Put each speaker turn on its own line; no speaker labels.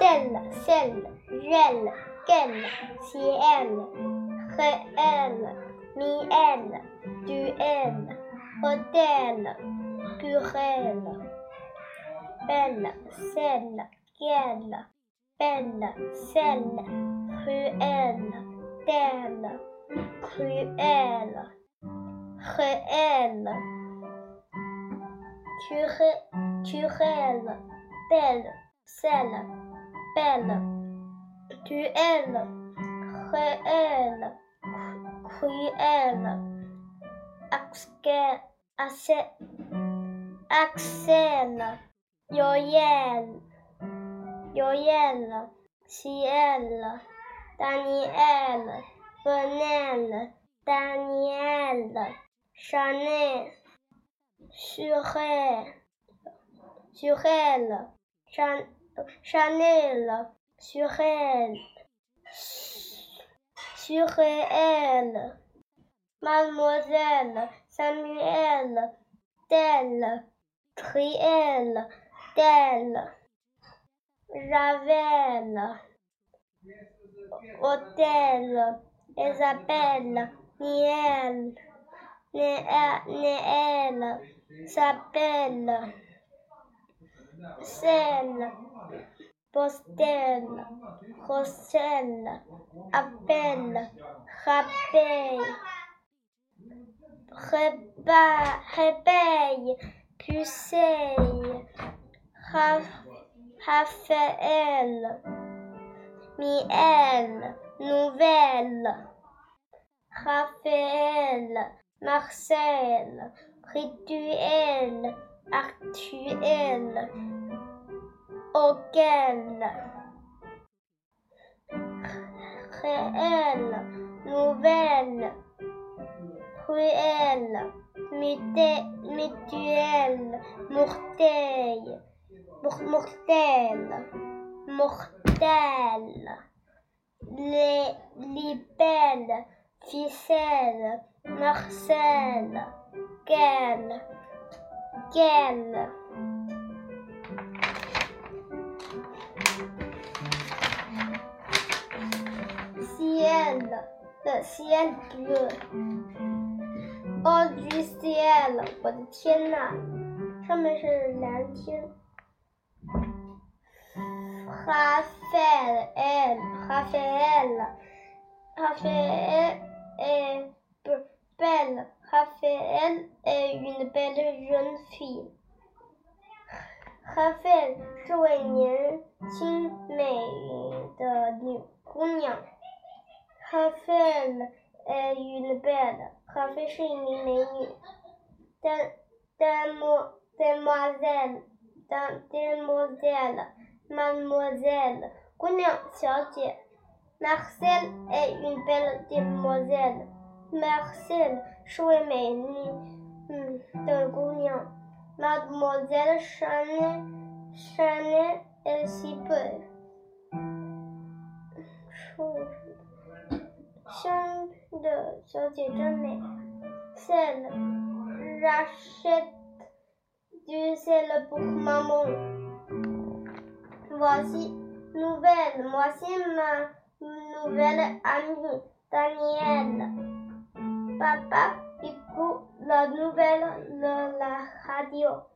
tel, celle, gel, quel, ciel, réel, miel, duel, hôtel, querelle, belle, celle, quelle, belle, celle, cruelle, telle, cruelle, réelle, querelle, belle, celle, belle, duel, réel, cruelle, axel, axel, yoyel, yoyel, ciel, Daniel, Venelle, Daniel, Chanel, Surel, Surel, Chanel, Surel, Surel, Mademoiselle, Samuel, Tel, Triel, Tel, Javel, Hôtel, Isabelle, Niel, Néel, s'appelle, Celle, Postel, Rossel, Appel, Rappel, Réveil, Puceille, Raphaël, Miel, Nouvelle, Raphaël, Marcel, Rituel, Actuel, auquel, réel, nouvelle, cruelle, mutuelle, mortel, mortel, mortel, les libelles, ficelle, Marcel, quel, quel. Ciel, le cel bleu. Oh du ciel，我的天呐，上面是蓝天。Raphaël, Raphaël, Raphaël est belle. Raphaël est une belle jeune fille. Raphaël 是位年轻美的女姑娘。Raphaël est une belle. Raphaël 是一名美女。Demoiselle, demoiselle, mademoiselle，姑娘，小姐。Marcel est une belle demoiselle. Marcel Chouemen hum, de Gougnan. Mademoiselle Chanet, Chanet et si peu. de société mère. Celle rachète du sel pour maman. Voici nouvelle, voici ma nouvelle amie, Danielle. Papa écoute la nouvelle de la radio.